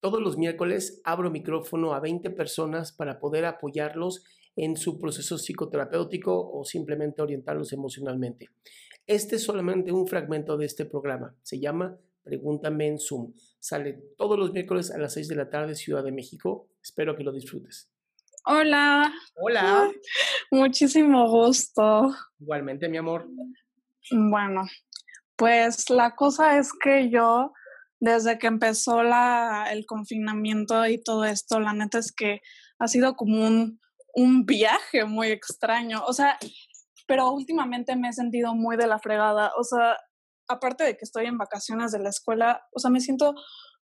Todos los miércoles abro micrófono a 20 personas para poder apoyarlos en su proceso psicoterapéutico o simplemente orientarlos emocionalmente. Este es solamente un fragmento de este programa. Se llama Pregúntame en Zoom. Sale todos los miércoles a las 6 de la tarde, Ciudad de México. Espero que lo disfrutes. Hola. Hola. Muchísimo gusto. Igualmente, mi amor. Bueno, pues la cosa es que yo, desde que empezó el confinamiento y todo esto, la neta es que ha sido como un, un viaje muy extraño. O sea, pero últimamente me he sentido muy de la fregada. O sea, aparte de que estoy en vacaciones de la escuela, o sea, me siento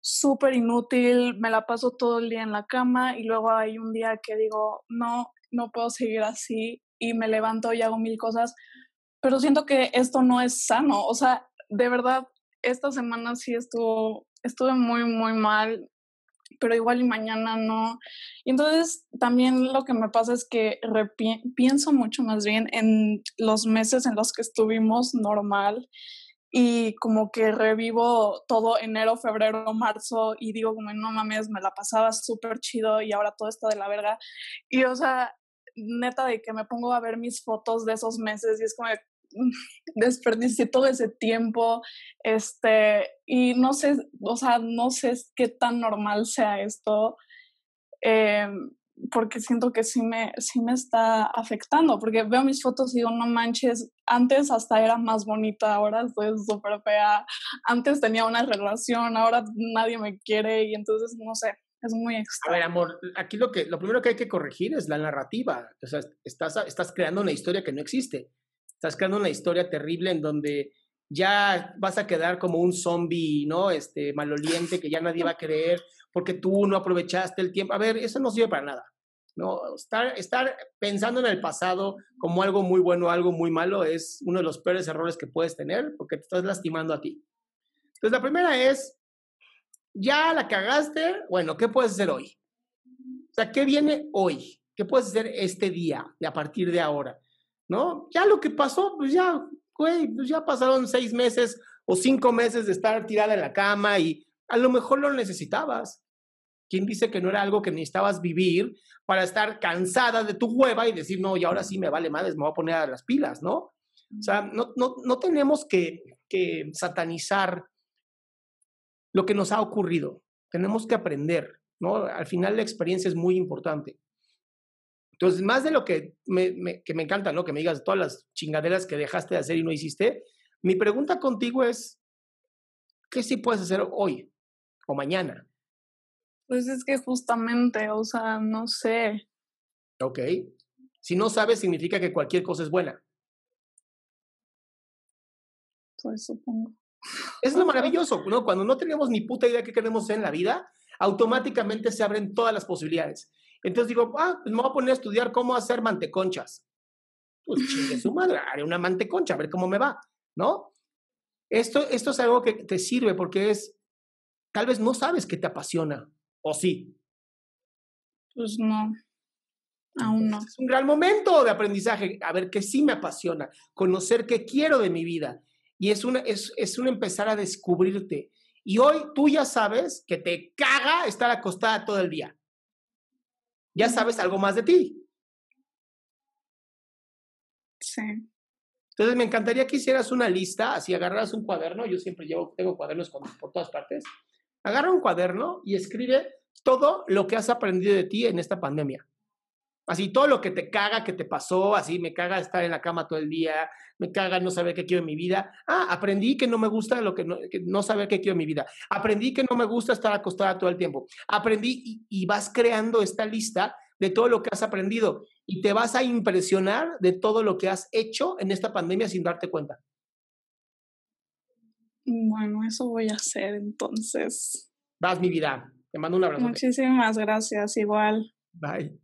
súper inútil, me la paso todo el día en la cama y luego hay un día que digo, no, no puedo seguir así y me levanto y hago mil cosas, pero siento que esto no es sano, o sea, de verdad, esta semana sí estuvo, estuve muy, muy mal, pero igual y mañana no. Y entonces también lo que me pasa es que pienso mucho más bien en los meses en los que estuvimos normal y como que revivo todo enero, febrero, marzo y digo como no mames, me la pasaba súper chido y ahora todo está de la verga. Y o sea, neta de que me pongo a ver mis fotos de esos meses y es como desperdicié todo ese tiempo, este, y no sé, o sea, no sé qué tan normal sea esto. Eh, porque siento que sí me, sí me está afectando, porque veo mis fotos y digo, no manches, antes hasta era más bonita, ahora estoy súper fea, antes tenía una relación, ahora nadie me quiere y entonces, no sé, es muy extraño. A ver, amor, aquí lo, que, lo primero que hay que corregir es la narrativa, o sea, estás, estás creando una historia que no existe, estás creando una historia terrible en donde ya vas a quedar como un zombie, ¿no? Este, maloliente que ya nadie va a creer porque tú no aprovechaste el tiempo. A ver, eso no sirve para nada. ¿no? Estar, estar pensando en el pasado como algo muy bueno, algo muy malo, es uno de los peores errores que puedes tener porque te estás lastimando a ti. Entonces, la primera es, ya la cagaste, bueno, ¿qué puedes hacer hoy? O sea, ¿qué viene hoy? ¿Qué puedes hacer este día, a partir de ahora? ¿No? Ya lo que pasó, pues ya, güey, pues ya pasaron seis meses o cinco meses de estar tirada en la cama y a lo mejor lo necesitabas. ¿Quién dice que no era algo que necesitabas vivir para estar cansada de tu hueva y decir, no, y ahora sí me vale madres, me voy a poner a las pilas, ¿no? O sea, no, no, no tenemos que, que satanizar lo que nos ha ocurrido. Tenemos que aprender, ¿no? Al final la experiencia es muy importante. Entonces, más de lo que me, que me encanta, ¿no? Que me digas todas las chingaderas que dejaste de hacer y no hiciste, mi pregunta contigo es, ¿qué sí puedes hacer hoy o mañana? Pues es que justamente, o sea, no sé. Ok. Si no sabes, significa que cualquier cosa es buena. Pues supongo. Es lo maravilloso, ¿no? Cuando no tenemos ni puta idea de qué queremos hacer en la vida, automáticamente se abren todas las posibilidades. Entonces digo, ah, pues me voy a poner a estudiar cómo hacer manteconchas. Pues chingue su madre, haré una manteconcha, a ver cómo me va, ¿no? Esto, esto es algo que te sirve porque es, tal vez no sabes qué te apasiona, ¿O sí? Pues no, aún no. Es un gran momento de aprendizaje, a ver qué sí me apasiona, conocer qué quiero de mi vida. Y es, una, es, es un empezar a descubrirte. Y hoy tú ya sabes que te caga estar acostada todo el día. Ya sabes algo más de ti. Sí. Entonces me encantaría que hicieras una lista, así agarras un cuaderno, yo siempre llevo, tengo cuadernos por todas partes, Agarra un cuaderno y escribe todo lo que has aprendido de ti en esta pandemia. Así, todo lo que te caga, que te pasó, así, me caga estar en la cama todo el día, me caga no saber qué quiero en mi vida. Ah, aprendí que no me gusta lo que no, no saber qué quiero en mi vida. Aprendí que no me gusta estar acostada todo el tiempo. Aprendí y, y vas creando esta lista de todo lo que has aprendido y te vas a impresionar de todo lo que has hecho en esta pandemia sin darte cuenta. Bueno, eso voy a hacer entonces. Vas, mi vida. Te mando un abrazo. Muchísimas gracias, igual. Bye.